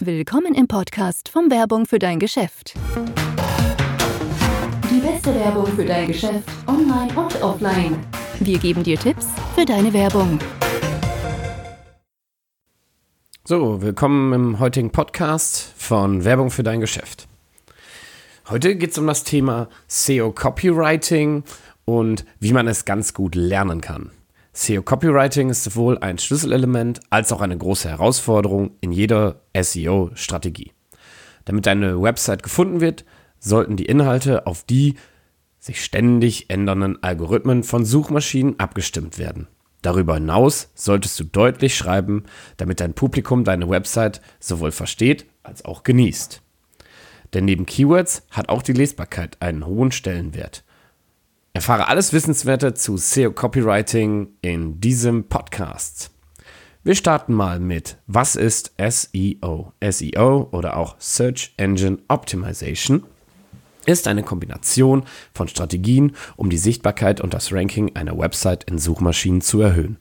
Willkommen im Podcast von Werbung für dein Geschäft. Die beste Werbung für dein Geschäft, online und offline. Wir geben dir Tipps für deine Werbung. So, willkommen im heutigen Podcast von Werbung für dein Geschäft. Heute geht es um das Thema SEO Copywriting und wie man es ganz gut lernen kann. SEO Copywriting ist sowohl ein Schlüsselelement als auch eine große Herausforderung in jeder SEO-Strategie. Damit deine Website gefunden wird, sollten die Inhalte auf die sich ständig ändernden Algorithmen von Suchmaschinen abgestimmt werden. Darüber hinaus solltest du deutlich schreiben, damit dein Publikum deine Website sowohl versteht als auch genießt. Denn neben Keywords hat auch die Lesbarkeit einen hohen Stellenwert. Erfahre alles Wissenswerte zu SEO Copywriting in diesem Podcast. Wir starten mal mit Was ist SEO? SEO oder auch Search Engine Optimization ist eine Kombination von Strategien, um die Sichtbarkeit und das Ranking einer Website in Suchmaschinen zu erhöhen.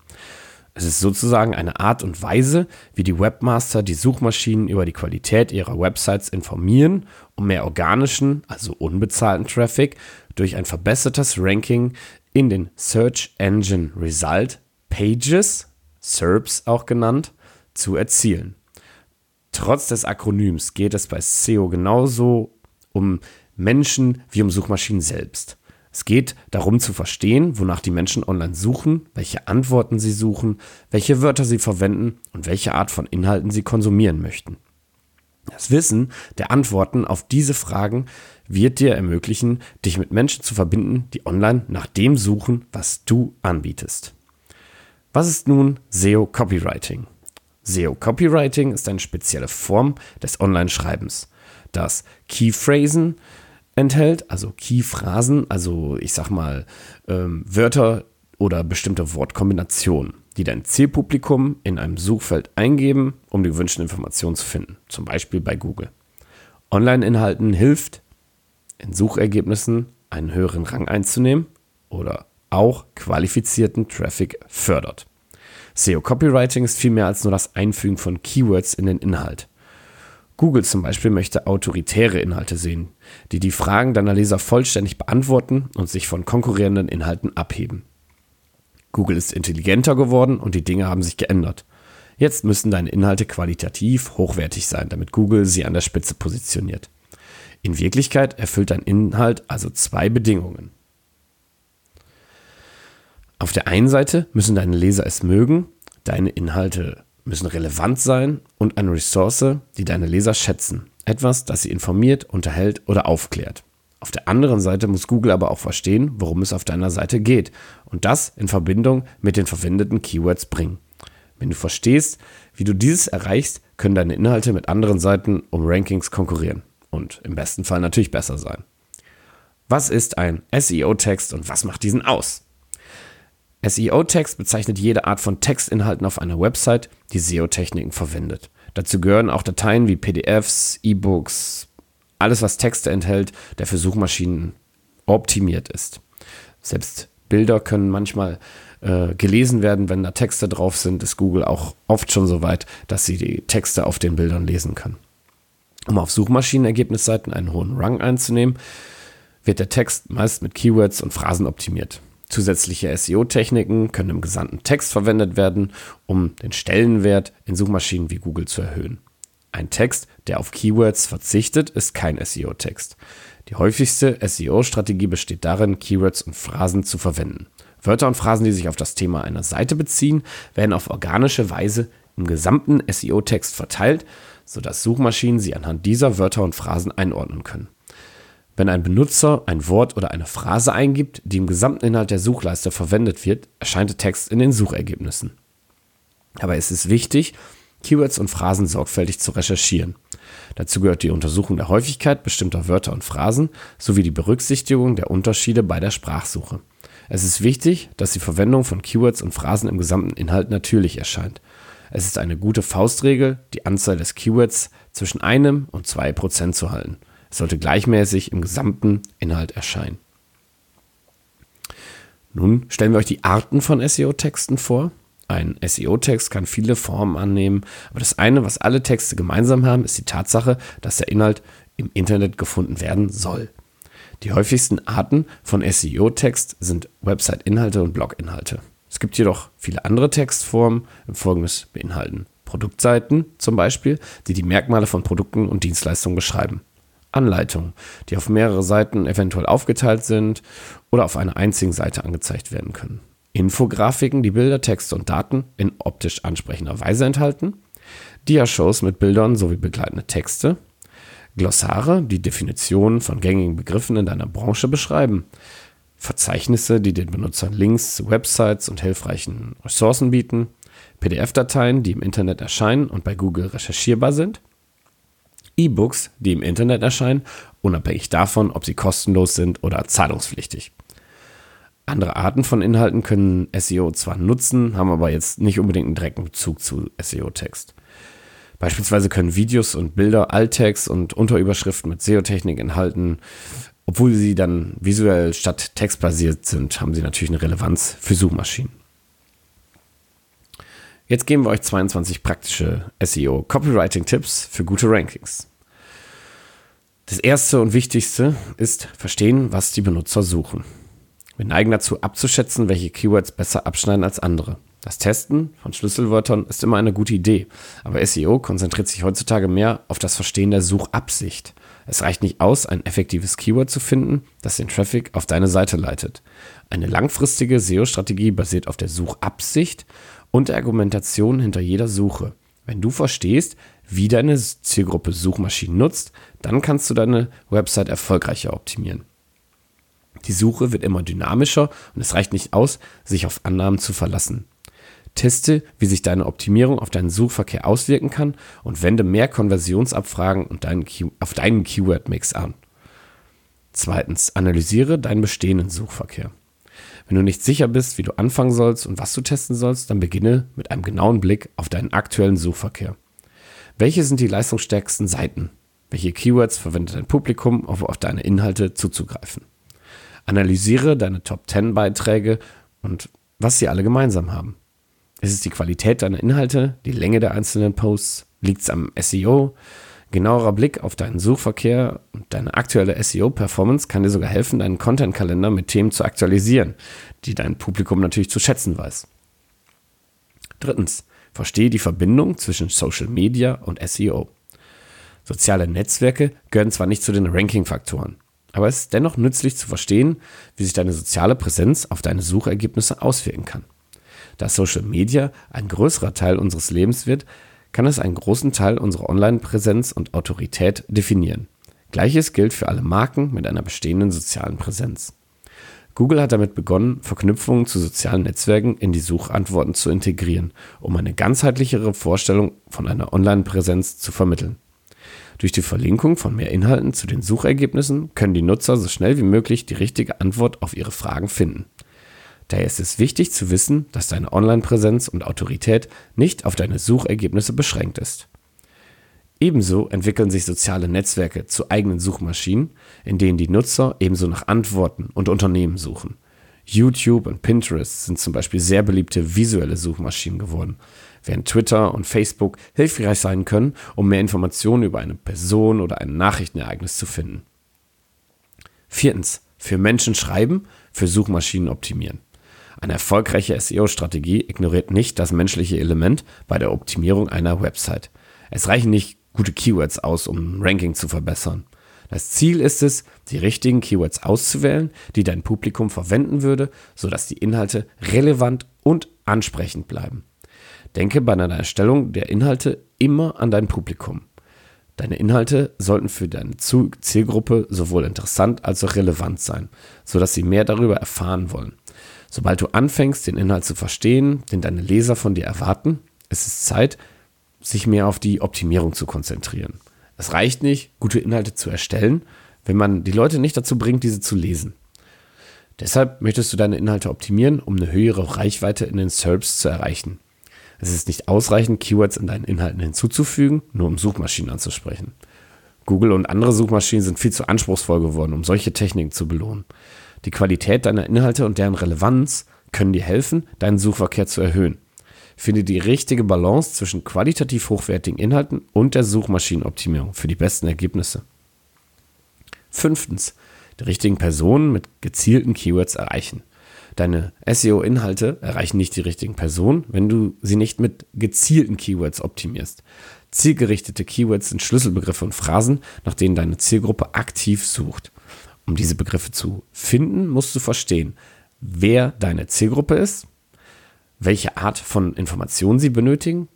Es ist sozusagen eine Art und Weise, wie die Webmaster die Suchmaschinen über die Qualität ihrer Websites informieren, um mehr organischen, also unbezahlten Traffic durch ein verbessertes Ranking in den Search Engine Result Pages, SERPs auch genannt, zu erzielen. Trotz des Akronyms geht es bei SEO genauso um Menschen wie um Suchmaschinen selbst. Es geht darum zu verstehen, wonach die Menschen online suchen, welche Antworten sie suchen, welche Wörter sie verwenden und welche Art von Inhalten sie konsumieren möchten. Das Wissen der Antworten auf diese Fragen wird dir ermöglichen, dich mit Menschen zu verbinden, die online nach dem suchen, was du anbietest. Was ist nun SEO Copywriting? SEO Copywriting ist eine spezielle Form des Online-Schreibens, das Keyphrasen, enthält, also Key-Phrasen, also ich sag mal ähm, Wörter oder bestimmte Wortkombinationen, die dein Zielpublikum in einem Suchfeld eingeben, um die gewünschten Informationen zu finden, zum Beispiel bei Google. Online-Inhalten hilft, in Suchergebnissen einen höheren Rang einzunehmen oder auch qualifizierten Traffic fördert. SEO Copywriting ist viel mehr als nur das Einfügen von Keywords in den Inhalt. Google zum Beispiel möchte autoritäre Inhalte sehen, die die Fragen deiner Leser vollständig beantworten und sich von konkurrierenden Inhalten abheben. Google ist intelligenter geworden und die Dinge haben sich geändert. Jetzt müssen deine Inhalte qualitativ hochwertig sein, damit Google sie an der Spitze positioniert. In Wirklichkeit erfüllt dein Inhalt also zwei Bedingungen. Auf der einen Seite müssen deine Leser es mögen, deine Inhalte müssen relevant sein und eine Ressource, die deine Leser schätzen. Etwas, das sie informiert, unterhält oder aufklärt. Auf der anderen Seite muss Google aber auch verstehen, worum es auf deiner Seite geht und das in Verbindung mit den verwendeten Keywords bringen. Wenn du verstehst, wie du dieses erreichst, können deine Inhalte mit anderen Seiten um Rankings konkurrieren und im besten Fall natürlich besser sein. Was ist ein SEO-Text und was macht diesen aus? SEO-Text bezeichnet jede Art von Textinhalten auf einer Website, die SEO-Techniken verwendet. Dazu gehören auch Dateien wie PDFs, E-Books, alles was Texte enthält, der für Suchmaschinen optimiert ist. Selbst Bilder können manchmal äh, gelesen werden, wenn da Texte drauf sind, ist Google auch oft schon so weit, dass sie die Texte auf den Bildern lesen kann. Um auf Suchmaschinenergebnisseiten einen hohen Rang einzunehmen, wird der Text meist mit Keywords und Phrasen optimiert. Zusätzliche SEO-Techniken können im gesamten Text verwendet werden, um den Stellenwert in Suchmaschinen wie Google zu erhöhen. Ein Text, der auf Keywords verzichtet, ist kein SEO-Text. Die häufigste SEO-Strategie besteht darin, Keywords und Phrasen zu verwenden. Wörter und Phrasen, die sich auf das Thema einer Seite beziehen, werden auf organische Weise im gesamten SEO-Text verteilt, sodass Suchmaschinen sie anhand dieser Wörter und Phrasen einordnen können. Wenn ein Benutzer ein Wort oder eine Phrase eingibt, die im gesamten Inhalt der Suchleiste verwendet wird, erscheint der Text in den Suchergebnissen. Aber es ist wichtig, Keywords und Phrasen sorgfältig zu recherchieren. Dazu gehört die Untersuchung der Häufigkeit bestimmter Wörter und Phrasen sowie die Berücksichtigung der Unterschiede bei der Sprachsuche. Es ist wichtig, dass die Verwendung von Keywords und Phrasen im gesamten Inhalt natürlich erscheint. Es ist eine gute Faustregel, die Anzahl des Keywords zwischen einem und zwei Prozent zu halten. Es sollte gleichmäßig im gesamten Inhalt erscheinen. Nun stellen wir euch die Arten von SEO-Texten vor. Ein SEO-Text kann viele Formen annehmen, aber das eine, was alle Texte gemeinsam haben, ist die Tatsache, dass der Inhalt im Internet gefunden werden soll. Die häufigsten Arten von SEO-Text sind Website-Inhalte und Blog-Inhalte. Es gibt jedoch viele andere Textformen, folgendes beinhalten. Produktseiten zum Beispiel, die die Merkmale von Produkten und Dienstleistungen beschreiben. Anleitungen, die auf mehrere Seiten eventuell aufgeteilt sind oder auf einer einzigen Seite angezeigt werden können. Infografiken, die Bilder, Texte und Daten in optisch ansprechender Weise enthalten. Diashows mit Bildern sowie begleitende Texte. Glossare, die Definitionen von gängigen Begriffen in deiner Branche beschreiben. Verzeichnisse, die den Benutzern Links zu Websites und hilfreichen Ressourcen bieten, PDF-Dateien, die im Internet erscheinen und bei Google recherchierbar sind, E-Books, die im Internet erscheinen, unabhängig davon, ob sie kostenlos sind oder zahlungspflichtig. Andere Arten von Inhalten können SEO zwar nutzen, haben aber jetzt nicht unbedingt einen direkten Bezug zu SEO-Text. Beispielsweise können Videos und Bilder Alttext und Unterüberschriften mit SEO-Technik enthalten, obwohl sie dann visuell statt textbasiert sind, haben sie natürlich eine Relevanz für Suchmaschinen. Jetzt geben wir euch 22 praktische SEO-Copywriting-Tipps für gute Rankings. Das erste und wichtigste ist verstehen, was die Benutzer suchen. Wir neigen dazu abzuschätzen, welche Keywords besser abschneiden als andere. Das Testen von Schlüsselwörtern ist immer eine gute Idee, aber SEO konzentriert sich heutzutage mehr auf das Verstehen der Suchabsicht. Es reicht nicht aus, ein effektives Keyword zu finden, das den Traffic auf deine Seite leitet. Eine langfristige SEO-Strategie basiert auf der Suchabsicht und der Argumentation hinter jeder Suche. Wenn du verstehst, wie deine Zielgruppe Suchmaschinen nutzt, dann kannst du deine Website erfolgreicher optimieren. Die Suche wird immer dynamischer und es reicht nicht aus, sich auf Annahmen zu verlassen. Teste, wie sich deine Optimierung auf deinen Suchverkehr auswirken kann und wende mehr Konversionsabfragen auf deinen Keyword-Mix an. Zweitens, analysiere deinen bestehenden Suchverkehr. Wenn du nicht sicher bist, wie du anfangen sollst und was du testen sollst, dann beginne mit einem genauen Blick auf deinen aktuellen Suchverkehr. Welche sind die leistungsstärksten Seiten? Welche Keywords verwendet dein Publikum, um auf deine Inhalte zuzugreifen? Analysiere deine Top 10 Beiträge und was sie alle gemeinsam haben. Ist es die Qualität deiner Inhalte, die Länge der einzelnen Posts? Liegt es am SEO? Genauerer Blick auf deinen Suchverkehr und deine aktuelle SEO-Performance kann dir sogar helfen, deinen Content-Kalender mit Themen zu aktualisieren, die dein Publikum natürlich zu schätzen weiß. Drittens, verstehe die Verbindung zwischen Social Media und SEO. Soziale Netzwerke gehören zwar nicht zu den Ranking-Faktoren, aber es ist dennoch nützlich zu verstehen, wie sich deine soziale Präsenz auf deine Suchergebnisse auswirken kann. Da Social Media ein größerer Teil unseres Lebens wird, kann es einen großen Teil unserer Online-Präsenz und Autorität definieren. Gleiches gilt für alle Marken mit einer bestehenden sozialen Präsenz. Google hat damit begonnen, Verknüpfungen zu sozialen Netzwerken in die Suchantworten zu integrieren, um eine ganzheitlichere Vorstellung von einer Online-Präsenz zu vermitteln. Durch die Verlinkung von mehr Inhalten zu den Suchergebnissen können die Nutzer so schnell wie möglich die richtige Antwort auf ihre Fragen finden. Daher ist es wichtig zu wissen, dass deine Online-Präsenz und Autorität nicht auf deine Suchergebnisse beschränkt ist. Ebenso entwickeln sich soziale Netzwerke zu eigenen Suchmaschinen, in denen die Nutzer ebenso nach Antworten und Unternehmen suchen. YouTube und Pinterest sind zum Beispiel sehr beliebte visuelle Suchmaschinen geworden, während Twitter und Facebook hilfreich sein können, um mehr Informationen über eine Person oder ein Nachrichtenereignis zu finden. Viertens, für Menschen schreiben, für Suchmaschinen optimieren. Eine erfolgreiche SEO-Strategie ignoriert nicht das menschliche Element bei der Optimierung einer Website. Es reichen nicht gute Keywords aus, um Ranking zu verbessern. Das Ziel ist es, die richtigen Keywords auszuwählen, die dein Publikum verwenden würde, sodass die Inhalte relevant und ansprechend bleiben. Denke bei deiner Erstellung der Inhalte immer an dein Publikum. Deine Inhalte sollten für deine Zielgruppe sowohl interessant als auch relevant sein, sodass sie mehr darüber erfahren wollen. Sobald du anfängst, den Inhalt zu verstehen, den deine Leser von dir erwarten, ist es Zeit, sich mehr auf die Optimierung zu konzentrieren. Es reicht nicht, gute Inhalte zu erstellen, wenn man die Leute nicht dazu bringt, diese zu lesen. Deshalb möchtest du deine Inhalte optimieren, um eine höhere Reichweite in den SERPs zu erreichen. Es ist nicht ausreichend, Keywords in deinen Inhalten hinzuzufügen, nur um Suchmaschinen anzusprechen. Google und andere Suchmaschinen sind viel zu anspruchsvoll geworden, um solche Techniken zu belohnen. Die Qualität deiner Inhalte und deren Relevanz können dir helfen, deinen Suchverkehr zu erhöhen. Finde die richtige Balance zwischen qualitativ hochwertigen Inhalten und der Suchmaschinenoptimierung für die besten Ergebnisse. Fünftens, die richtigen Personen mit gezielten Keywords erreichen. Deine SEO-Inhalte erreichen nicht die richtigen Personen, wenn du sie nicht mit gezielten Keywords optimierst. Zielgerichtete Keywords sind Schlüsselbegriffe und Phrasen, nach denen deine Zielgruppe aktiv sucht. Um diese Begriffe zu finden, musst du verstehen, wer deine Zielgruppe ist, welche Art von Informationen sie benötigen,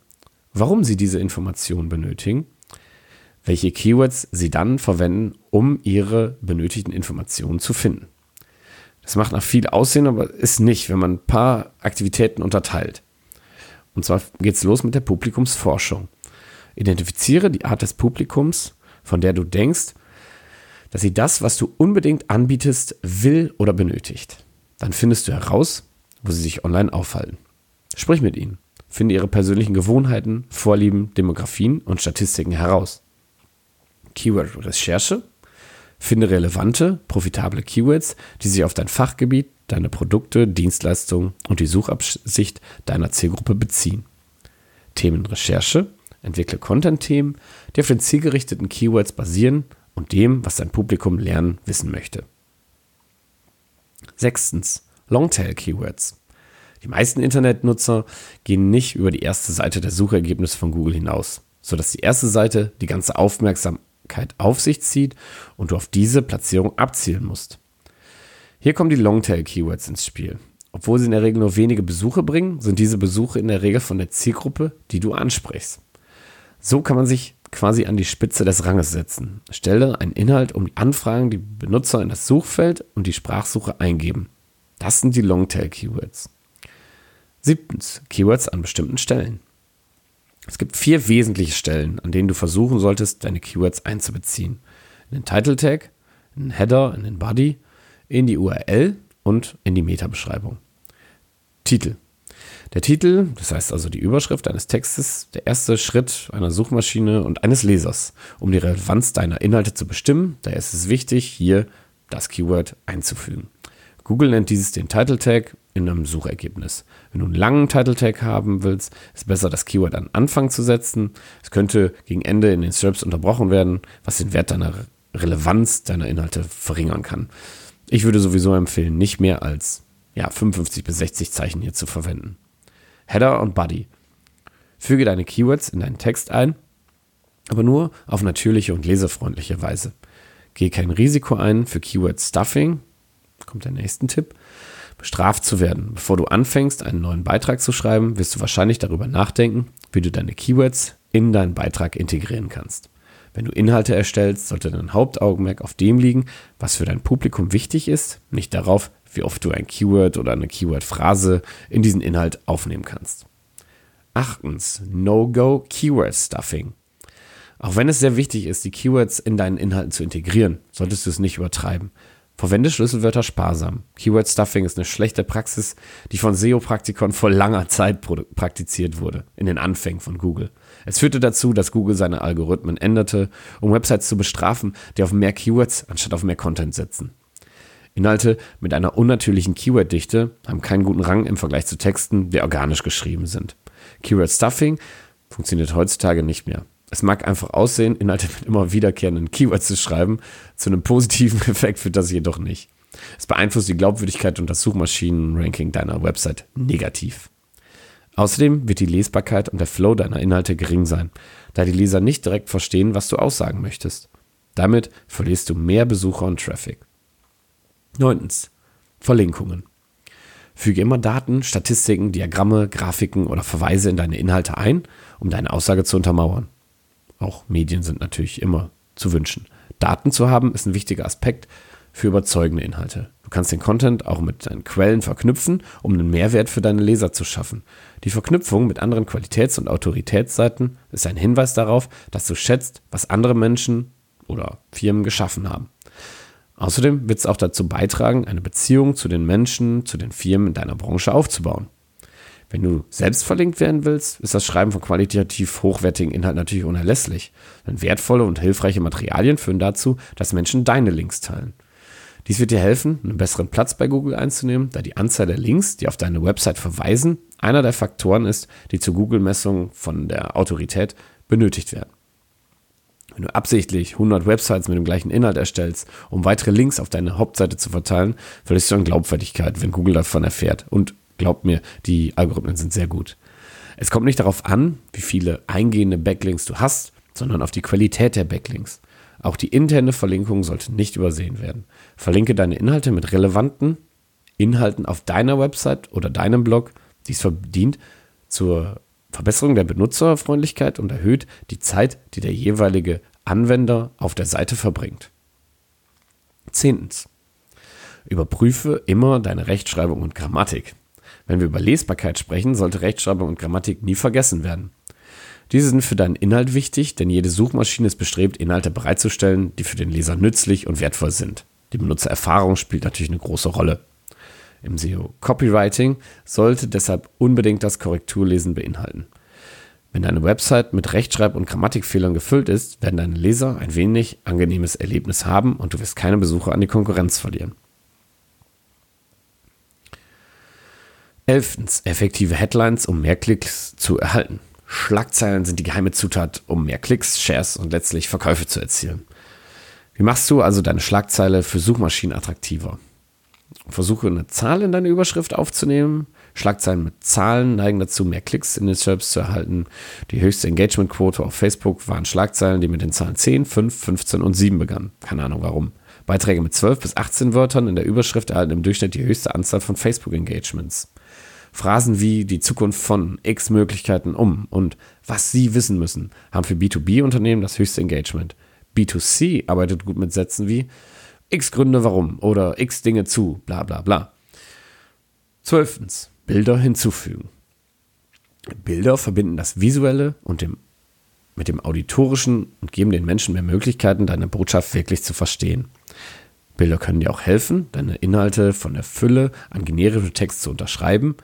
warum sie diese Informationen benötigen, welche Keywords sie dann verwenden, um ihre benötigten Informationen zu finden. Das macht nach viel Aussehen, aber ist nicht, wenn man ein paar Aktivitäten unterteilt. Und zwar geht es los mit der Publikumsforschung. Identifiziere die Art des Publikums, von der du denkst, dass sie das, was du unbedingt anbietest, will oder benötigt. Dann findest du heraus, wo sie sich online aufhalten. Sprich mit ihnen. Finde ihre persönlichen Gewohnheiten, Vorlieben, Demografien und Statistiken heraus. Keyword-Recherche. Finde relevante, profitable Keywords, die sich auf dein Fachgebiet, deine Produkte, Dienstleistungen und die Suchabsicht deiner Zielgruppe beziehen. Themenrecherche. Entwickle Content-Themen, die auf den zielgerichteten Keywords basieren und dem, was dein Publikum lernen, wissen möchte. Sechstens. Longtail-Keywords. Die meisten Internetnutzer gehen nicht über die erste Seite der Suchergebnisse von Google hinaus, sodass die erste Seite die ganze Aufmerksamkeit auf sich zieht und du auf diese Platzierung abzielen musst. Hier kommen die Longtail-Keywords ins Spiel. Obwohl sie in der Regel nur wenige Besuche bringen, sind diese Besuche in der Regel von der Zielgruppe, die du ansprichst. So kann man sich quasi an die Spitze des Ranges setzen. Stelle einen Inhalt um die Anfragen, die Benutzer in das Suchfeld und die Sprachsuche eingeben. Das sind die Longtail-Keywords. Siebtens, Keywords an bestimmten Stellen. Es gibt vier wesentliche Stellen, an denen du versuchen solltest, deine Keywords einzubeziehen. In den Title Tag, in den Header, in den Body, in die URL und in die Meta-Beschreibung. Titel. Der Titel, das heißt also die Überschrift eines Textes, der erste Schritt einer Suchmaschine und eines Lesers, um die Relevanz deiner Inhalte zu bestimmen. Daher ist es wichtig, hier das Keyword einzufügen. Google nennt dieses den Title Tag in einem Suchergebnis. Wenn du einen langen Title Tag haben willst, ist es besser, das Keyword an Anfang zu setzen. Es könnte gegen Ende in den SERPs unterbrochen werden, was den Wert deiner Relevanz deiner Inhalte verringern kann. Ich würde sowieso empfehlen, nicht mehr als ja, 55 bis 60 Zeichen hier zu verwenden. Header und Body. Füge deine Keywords in deinen Text ein, aber nur auf natürliche und leserfreundliche Weise. Gehe kein Risiko ein für Keyword Stuffing, kommt der nächste Tipp, bestraft zu werden. Bevor du anfängst, einen neuen Beitrag zu schreiben, wirst du wahrscheinlich darüber nachdenken, wie du deine Keywords in deinen Beitrag integrieren kannst. Wenn du Inhalte erstellst, sollte dein Hauptaugenmerk auf dem liegen, was für dein Publikum wichtig ist, nicht darauf, wie oft du ein Keyword oder eine Keyword-Phrase in diesen Inhalt aufnehmen kannst. Achtens, No-Go Keyword Stuffing. Auch wenn es sehr wichtig ist, die Keywords in deinen Inhalten zu integrieren, solltest du es nicht übertreiben. Verwende Schlüsselwörter sparsam. Keyword Stuffing ist eine schlechte Praxis, die von SEO-Praktikern vor langer Zeit praktiziert wurde, in den Anfängen von Google. Es führte dazu, dass Google seine Algorithmen änderte, um Websites zu bestrafen, die auf mehr Keywords anstatt auf mehr Content setzen. Inhalte mit einer unnatürlichen Keyword-Dichte haben keinen guten Rang im Vergleich zu Texten, die organisch geschrieben sind. Keyword Stuffing funktioniert heutzutage nicht mehr. Es mag einfach aussehen, Inhalte mit immer wiederkehrenden Keywords zu schreiben. Zu einem positiven Effekt führt das jedoch nicht. Es beeinflusst die Glaubwürdigkeit und das Suchmaschinenranking deiner Website negativ. Außerdem wird die Lesbarkeit und der Flow deiner Inhalte gering sein, da die Leser nicht direkt verstehen, was du aussagen möchtest. Damit verlierst du mehr Besucher und Traffic. Neuntens. Verlinkungen. Füge immer Daten, Statistiken, Diagramme, Grafiken oder Verweise in deine Inhalte ein, um deine Aussage zu untermauern. Auch Medien sind natürlich immer zu wünschen. Daten zu haben ist ein wichtiger Aspekt für überzeugende Inhalte. Du kannst den Content auch mit deinen Quellen verknüpfen, um einen Mehrwert für deine Leser zu schaffen. Die Verknüpfung mit anderen Qualitäts- und Autoritätsseiten ist ein Hinweis darauf, dass du schätzt, was andere Menschen oder Firmen geschaffen haben. Außerdem wird es auch dazu beitragen, eine Beziehung zu den Menschen, zu den Firmen in deiner Branche aufzubauen. Wenn du selbst verlinkt werden willst, ist das Schreiben von qualitativ hochwertigen Inhalten natürlich unerlässlich. Denn wertvolle und hilfreiche Materialien führen dazu, dass Menschen deine Links teilen. Dies wird dir helfen, einen besseren Platz bei Google einzunehmen, da die Anzahl der Links, die auf deine Website verweisen, einer der Faktoren ist, die zur Google-Messung von der Autorität benötigt werden. Wenn du absichtlich 100 Websites mit dem gleichen Inhalt erstellst, um weitere Links auf deine Hauptseite zu verteilen, verlierst du an Glaubwürdigkeit, wenn Google davon erfährt. Und glaub mir, die Algorithmen sind sehr gut. Es kommt nicht darauf an, wie viele eingehende Backlinks du hast, sondern auf die Qualität der Backlinks. Auch die interne Verlinkung sollte nicht übersehen werden. Verlinke deine Inhalte mit relevanten Inhalten auf deiner Website oder deinem Blog. Dies verdient zur Verbesserung der Benutzerfreundlichkeit und erhöht die Zeit, die der jeweilige Anwender auf der Seite verbringt. Zehntens. Überprüfe immer deine Rechtschreibung und Grammatik. Wenn wir über Lesbarkeit sprechen, sollte Rechtschreibung und Grammatik nie vergessen werden. Diese sind für deinen Inhalt wichtig, denn jede Suchmaschine ist bestrebt, Inhalte bereitzustellen, die für den Leser nützlich und wertvoll sind. Die Benutzererfahrung spielt natürlich eine große Rolle. Im SEO Copywriting sollte deshalb unbedingt das Korrekturlesen beinhalten. Wenn deine Website mit Rechtschreib- und Grammatikfehlern gefüllt ist, werden deine Leser ein wenig angenehmes Erlebnis haben und du wirst keine Besucher an die Konkurrenz verlieren. Elftens, effektive Headlines, um mehr Klicks zu erhalten. Schlagzeilen sind die geheime Zutat, um mehr Klicks, Shares und letztlich Verkäufe zu erzielen. Wie machst du also deine Schlagzeile für Suchmaschinen attraktiver? Versuche eine Zahl in deine Überschrift aufzunehmen. Schlagzeilen mit Zahlen neigen dazu, mehr Klicks in den SERPs zu erhalten. Die höchste Engagementquote auf Facebook waren Schlagzeilen, die mit den Zahlen 10, 5, 15 und 7 begannen. Keine Ahnung warum. Beiträge mit 12 bis 18 Wörtern in der Überschrift erhalten im Durchschnitt die höchste Anzahl von Facebook-Engagements. Phrasen wie die Zukunft von X Möglichkeiten um und was Sie wissen müssen haben für B2B-Unternehmen das höchste Engagement. B2C arbeitet gut mit Sätzen wie X Gründe warum oder X Dinge zu, bla bla bla. Zwölftens, Bilder hinzufügen. Bilder verbinden das Visuelle und dem, mit dem Auditorischen und geben den Menschen mehr Möglichkeiten, deine Botschaft wirklich zu verstehen. Bilder können dir auch helfen, deine Inhalte von der Fülle an generischem Text zu unterschreiben,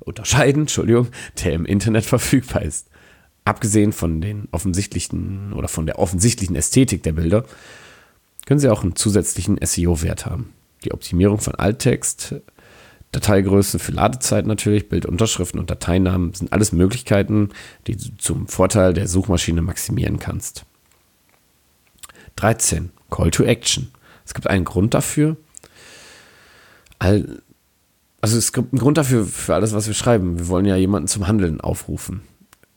unterscheiden, Entschuldigung, der im Internet verfügbar ist. Abgesehen von den offensichtlichen oder von der offensichtlichen Ästhetik der Bilder können sie auch einen zusätzlichen SEO-Wert haben. Die Optimierung von Alttext, Dateigrößen für Ladezeit natürlich, Bildunterschriften und Dateinamen sind alles Möglichkeiten, die du zum Vorteil der Suchmaschine maximieren kannst. 13. Call to Action. Es gibt einen Grund dafür. All, also es gibt einen Grund dafür für alles, was wir schreiben. Wir wollen ja jemanden zum Handeln aufrufen.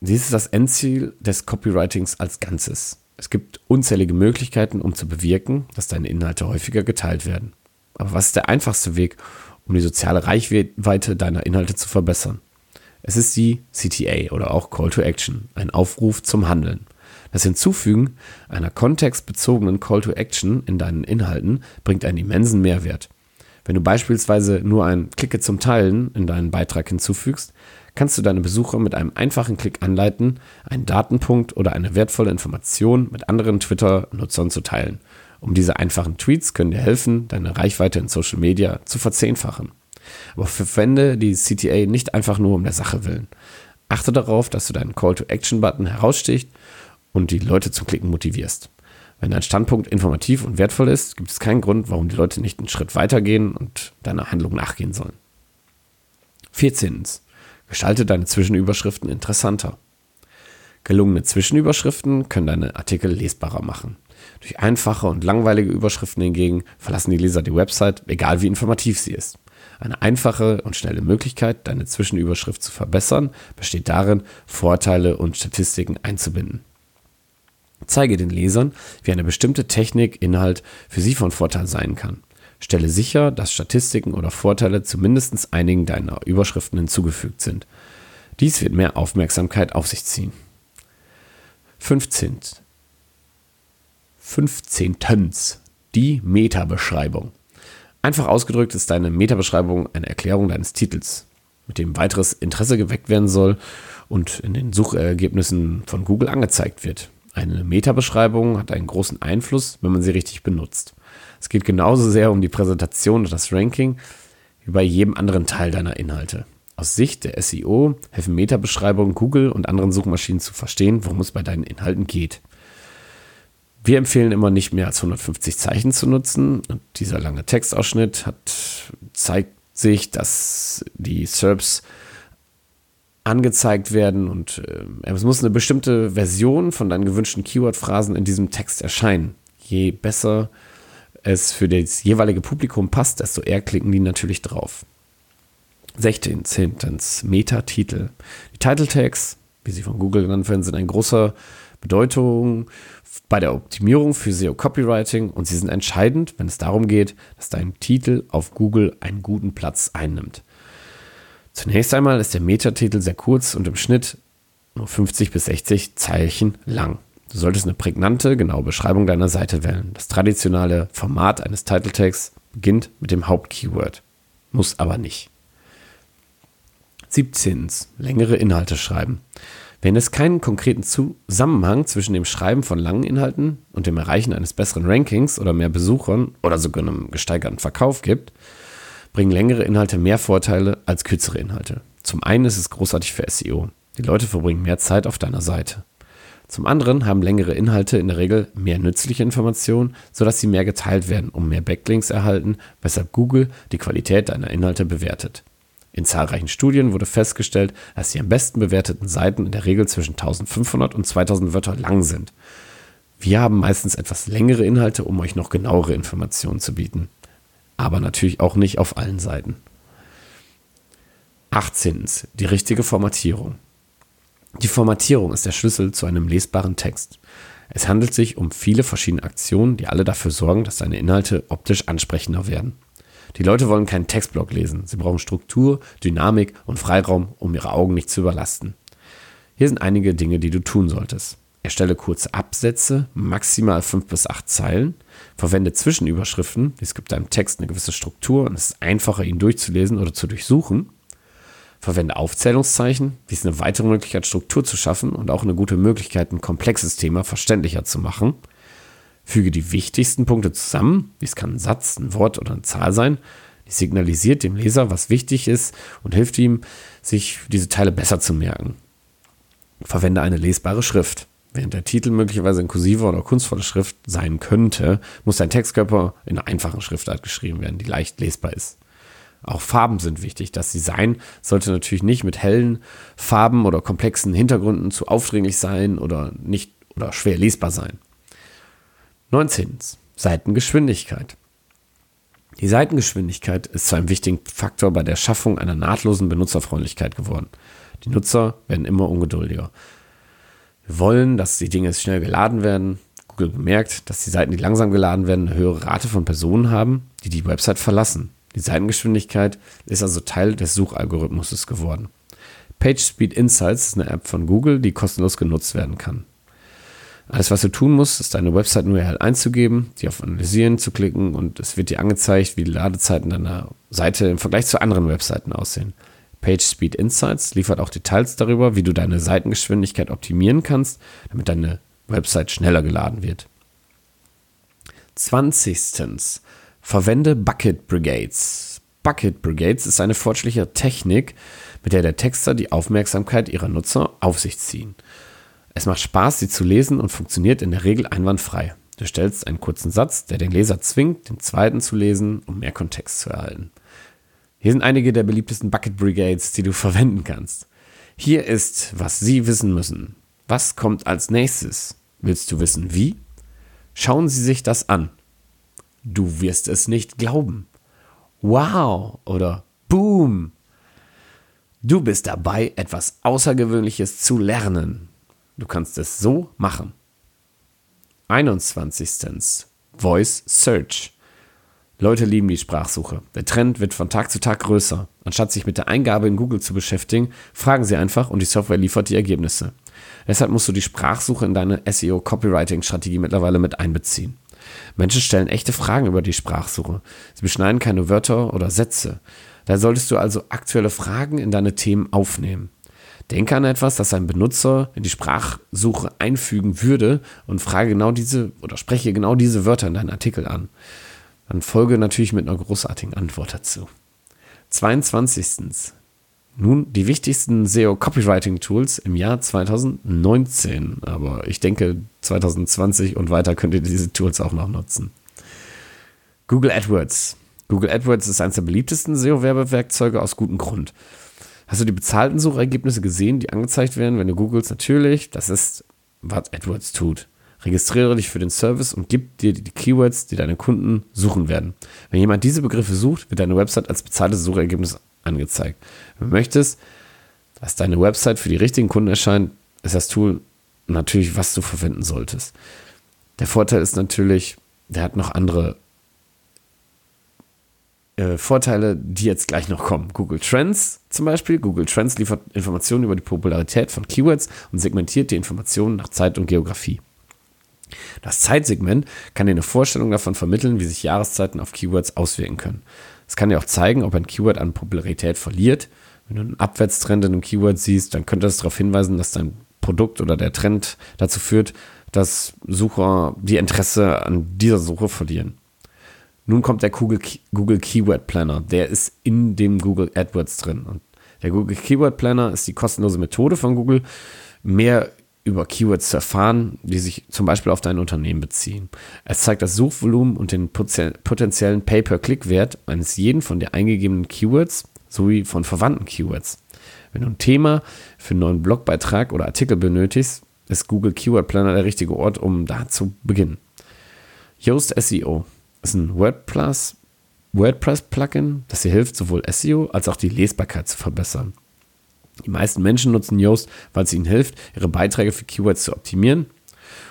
Dies ist das Endziel des Copywritings als Ganzes. Es gibt unzählige Möglichkeiten, um zu bewirken, dass deine Inhalte häufiger geteilt werden. Aber was ist der einfachste Weg, um die soziale Reichweite deiner Inhalte zu verbessern? Es ist die CTA oder auch Call to Action, ein Aufruf zum Handeln. Das Hinzufügen einer kontextbezogenen Call to Action in deinen Inhalten bringt einen immensen Mehrwert. Wenn du beispielsweise nur ein Klicke zum Teilen in deinen Beitrag hinzufügst, kannst du deine Besucher mit einem einfachen Klick anleiten, einen Datenpunkt oder eine wertvolle Information mit anderen Twitter-Nutzern zu teilen. Um diese einfachen Tweets können dir helfen, deine Reichweite in Social Media zu verzehnfachen. Aber verwende die CTA nicht einfach nur um der Sache willen. Achte darauf, dass du deinen Call-to-Action-Button heraussticht und die Leute zum Klicken motivierst. Wenn dein Standpunkt informativ und wertvoll ist, gibt es keinen Grund, warum die Leute nicht einen Schritt weitergehen und deiner Handlung nachgehen sollen. 14. Gestalte deine Zwischenüberschriften interessanter. Gelungene Zwischenüberschriften können deine Artikel lesbarer machen. Durch einfache und langweilige Überschriften hingegen verlassen die Leser die Website, egal wie informativ sie ist. Eine einfache und schnelle Möglichkeit, deine Zwischenüberschrift zu verbessern, besteht darin, Vorteile und Statistiken einzubinden. Zeige den Lesern, wie eine bestimmte Technik, Inhalt für sie von Vorteil sein kann. Stelle sicher, dass Statistiken oder Vorteile zu mindestens einigen deiner Überschriften hinzugefügt sind. Dies wird mehr Aufmerksamkeit auf sich ziehen. 15. 15. Die Meta-Beschreibung. Einfach ausgedrückt ist deine Meta-Beschreibung eine Erklärung deines Titels, mit dem weiteres Interesse geweckt werden soll und in den Suchergebnissen von Google angezeigt wird. Eine Meta-Beschreibung hat einen großen Einfluss, wenn man sie richtig benutzt. Es geht genauso sehr um die Präsentation und das Ranking wie bei jedem anderen Teil deiner Inhalte. Aus Sicht der SEO helfen Meta-Beschreibungen Google und anderen Suchmaschinen zu verstehen, worum es bei deinen Inhalten geht. Wir empfehlen immer nicht mehr als 150 Zeichen zu nutzen. Und dieser lange Textausschnitt hat, zeigt sich, dass die SERPs angezeigt werden und äh, es muss eine bestimmte Version von deinen gewünschten Keyword-Phrasen in diesem Text erscheinen. Je besser es für das jeweilige Publikum passt, desto eher klicken die natürlich drauf. 16. Metatitel. Die Title Tags, wie sie von Google genannt werden, sind ein großer Bedeutung bei der Optimierung für SEO Copywriting und sie sind entscheidend, wenn es darum geht, dass dein Titel auf Google einen guten Platz einnimmt. Zunächst einmal ist der Metatitel sehr kurz und im Schnitt nur 50 bis 60 Zeichen lang. Du solltest eine prägnante, genaue Beschreibung deiner Seite wählen. Das traditionelle Format eines Title Tags beginnt mit dem Hauptkeyword, muss aber nicht. 17. Längere Inhalte schreiben. Wenn es keinen konkreten Zusammenhang zwischen dem Schreiben von langen Inhalten und dem Erreichen eines besseren Rankings oder mehr Besuchern oder sogar einem gesteigerten Verkauf gibt, bringen längere Inhalte mehr Vorteile als kürzere Inhalte. Zum einen ist es großartig für SEO. Die Leute verbringen mehr Zeit auf deiner Seite. Zum anderen haben längere Inhalte in der Regel mehr nützliche Informationen, sodass sie mehr geteilt werden, um mehr Backlinks erhalten, weshalb Google die Qualität deiner Inhalte bewertet. In zahlreichen Studien wurde festgestellt, dass die am besten bewerteten Seiten in der Regel zwischen 1500 und 2000 Wörter lang sind. Wir haben meistens etwas längere Inhalte, um euch noch genauere Informationen zu bieten aber natürlich auch nicht auf allen Seiten. 18. Die richtige Formatierung. Die Formatierung ist der Schlüssel zu einem lesbaren Text. Es handelt sich um viele verschiedene Aktionen, die alle dafür sorgen, dass deine Inhalte optisch ansprechender werden. Die Leute wollen keinen Textblock lesen. Sie brauchen Struktur, Dynamik und Freiraum, um ihre Augen nicht zu überlasten. Hier sind einige Dinge, die du tun solltest. Erstelle kurze Absätze, maximal fünf bis acht Zeilen. Verwende Zwischenüberschriften. Es gibt deinem Text eine gewisse Struktur und es ist einfacher, ihn durchzulesen oder zu durchsuchen. Verwende Aufzählungszeichen. Dies ist eine weitere Möglichkeit, Struktur zu schaffen und auch eine gute Möglichkeit, ein komplexes Thema verständlicher zu machen. Füge die wichtigsten Punkte zusammen. Dies kann ein Satz, ein Wort oder eine Zahl sein. Die signalisiert dem Leser, was wichtig ist und hilft ihm, sich diese Teile besser zu merken. Verwende eine lesbare Schrift. Während der Titel möglicherweise in kursiver oder kunstvoller Schrift sein könnte, muss dein Textkörper in einer einfachen Schriftart geschrieben werden, die leicht lesbar ist. Auch Farben sind wichtig. Das Design sollte natürlich nicht mit hellen Farben oder komplexen Hintergründen zu aufdringlich sein oder nicht oder schwer lesbar sein. 19. Seitengeschwindigkeit. Die Seitengeschwindigkeit ist zu einem wichtigen Faktor bei der Schaffung einer nahtlosen Benutzerfreundlichkeit geworden. Die Nutzer werden immer ungeduldiger. Wir wollen, dass die Dinge schnell geladen werden. Google bemerkt, dass die Seiten, die langsam geladen werden, eine höhere Rate von Personen haben, die die Website verlassen. Die Seitengeschwindigkeit ist also Teil des Suchalgorithmus geworden. PageSpeed Insights ist eine App von Google, die kostenlos genutzt werden kann. Alles, was du tun musst, ist deine Website-URL einzugeben, die auf Analysieren zu klicken und es wird dir angezeigt, wie die Ladezeiten deiner Seite im Vergleich zu anderen Webseiten aussehen. PageSpeed Insights liefert auch Details darüber, wie du deine Seitengeschwindigkeit optimieren kannst, damit deine Website schneller geladen wird. 20. Verwende Bucket Brigades. Bucket Brigades ist eine fortschrittliche Technik, mit der der Texter die Aufmerksamkeit ihrer Nutzer auf sich ziehen. Es macht Spaß, sie zu lesen und funktioniert in der Regel einwandfrei. Du stellst einen kurzen Satz, der den Leser zwingt, den zweiten zu lesen, um mehr Kontext zu erhalten. Hier sind einige der beliebtesten Bucket Brigades, die du verwenden kannst. Hier ist, was Sie wissen müssen. Was kommt als nächstes? Willst du wissen, wie? Schauen Sie sich das an. Du wirst es nicht glauben. Wow oder Boom. Du bist dabei, etwas Außergewöhnliches zu lernen. Du kannst es so machen. 21. Voice Search. Leute lieben die Sprachsuche. Der Trend wird von Tag zu Tag größer. Anstatt sich mit der Eingabe in Google zu beschäftigen, fragen sie einfach und die Software liefert die Ergebnisse. Deshalb musst du die Sprachsuche in deine SEO-Copywriting-Strategie mittlerweile mit einbeziehen. Menschen stellen echte Fragen über die Sprachsuche. Sie beschneiden keine Wörter oder Sätze. Da solltest du also aktuelle Fragen in deine Themen aufnehmen. Denke an etwas, das ein Benutzer in die Sprachsuche einfügen würde und frage genau diese oder spreche genau diese Wörter in deinen Artikel an. Dann folge natürlich mit einer großartigen Antwort dazu. 22. Nun die wichtigsten SEO-Copywriting-Tools im Jahr 2019. Aber ich denke, 2020 und weiter könnt ihr diese Tools auch noch nutzen. Google AdWords. Google AdWords ist eines der beliebtesten SEO-Werbewerkzeuge aus gutem Grund. Hast du die bezahlten Suchergebnisse gesehen, die angezeigt werden, wenn du googelst? Natürlich, das ist, was AdWords tut. Registriere dich für den Service und gib dir die Keywords, die deine Kunden suchen werden. Wenn jemand diese Begriffe sucht, wird deine Website als bezahltes Suchergebnis angezeigt. Wenn du möchtest, dass deine Website für die richtigen Kunden erscheint, ist das Tool natürlich, was du verwenden solltest. Der Vorteil ist natürlich, der hat noch andere äh, Vorteile, die jetzt gleich noch kommen. Google Trends zum Beispiel. Google Trends liefert Informationen über die Popularität von Keywords und segmentiert die Informationen nach Zeit und Geografie. Das Zeitsegment kann dir eine Vorstellung davon vermitteln, wie sich Jahreszeiten auf Keywords auswirken können. Es kann dir auch zeigen, ob ein Keyword an Popularität verliert. Wenn du einen Abwärtstrend in einem Keyword siehst, dann könnte das darauf hinweisen, dass dein Produkt oder der Trend dazu führt, dass Sucher die Interesse an dieser Suche verlieren. Nun kommt der Google, Google Keyword Planner. Der ist in dem Google AdWords drin. Und der Google Keyword Planner ist die kostenlose Methode von Google, mehr über Keywords zu erfahren, die sich zum Beispiel auf dein Unternehmen beziehen. Es zeigt das Suchvolumen und den potenziellen Pay-per-Click-Wert eines jeden von dir eingegebenen Keywords sowie von verwandten Keywords. Wenn du ein Thema für einen neuen Blogbeitrag oder Artikel benötigst, ist Google Keyword Planner der richtige Ort, um da zu beginnen. Yoast SEO ist ein WordPress, WordPress-Plugin, das dir hilft, sowohl SEO als auch die Lesbarkeit zu verbessern. Die meisten Menschen nutzen Yoast, weil es ihnen hilft, ihre Beiträge für Keywords zu optimieren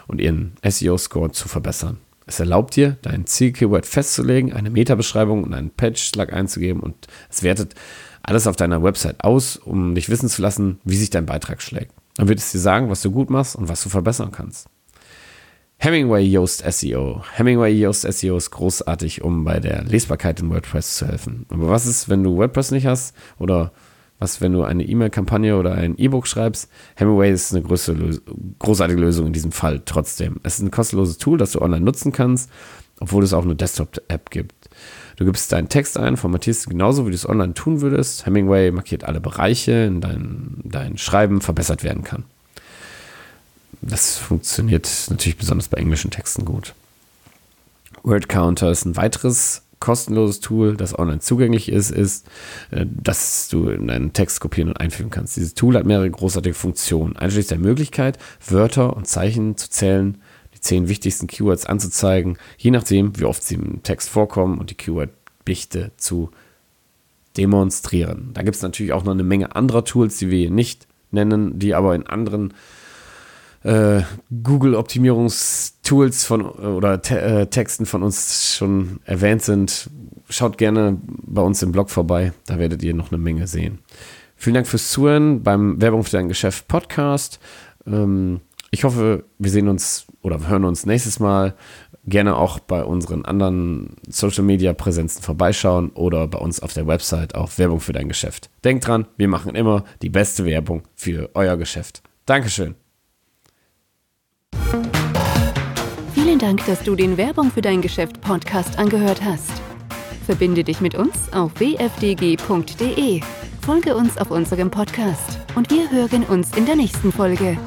und ihren SEO-Score zu verbessern. Es erlaubt dir, dein Ziel-Keyword festzulegen, eine Meta-Beschreibung und einen Patch-Schlag einzugeben und es wertet alles auf deiner Website aus, um dich wissen zu lassen, wie sich dein Beitrag schlägt. Dann wird es dir sagen, was du gut machst und was du verbessern kannst. Hemingway Yoast SEO. Hemingway Yoast SEO ist großartig, um bei der Lesbarkeit in WordPress zu helfen. Aber was ist, wenn du WordPress nicht hast oder was, wenn du eine E-Mail-Kampagne oder ein E-Book schreibst. Hemingway ist eine große, großartige Lösung in diesem Fall trotzdem. Es ist ein kostenloses Tool, das du online nutzen kannst, obwohl es auch eine Desktop-App gibt. Du gibst deinen Text ein, formatierst genauso, wie du es online tun würdest. Hemingway markiert alle Bereiche, in denen dein Schreiben verbessert werden kann. Das funktioniert natürlich besonders bei englischen Texten gut. Word Counter ist ein weiteres kostenloses Tool, das online zugänglich ist, ist, äh, dass du in deinen Text kopieren und einfügen kannst. Dieses Tool hat mehrere großartige Funktionen, einschließlich der Möglichkeit, Wörter und Zeichen zu zählen, die zehn wichtigsten Keywords anzuzeigen, je nachdem, wie oft sie im Text vorkommen und die Keyword-Dichte zu demonstrieren. Da gibt es natürlich auch noch eine Menge anderer Tools, die wir hier nicht nennen, die aber in anderen äh, Google-Optimierungstools von oder te äh, Texten von uns schon erwähnt sind, schaut gerne bei uns im Blog vorbei. Da werdet ihr noch eine Menge sehen. Vielen Dank fürs Zuhören beim Werbung für dein Geschäft Podcast. Ähm, ich hoffe, wir sehen uns oder hören uns nächstes Mal. Gerne auch bei unseren anderen Social Media Präsenzen vorbeischauen oder bei uns auf der Website auf Werbung für dein Geschäft. Denkt dran, wir machen immer die beste Werbung für euer Geschäft. Dankeschön. Vielen Dank, dass du den Werbung für dein Geschäft Podcast angehört hast. Verbinde dich mit uns auf wfdg.de. Folge uns auf unserem Podcast und wir hören uns in der nächsten Folge.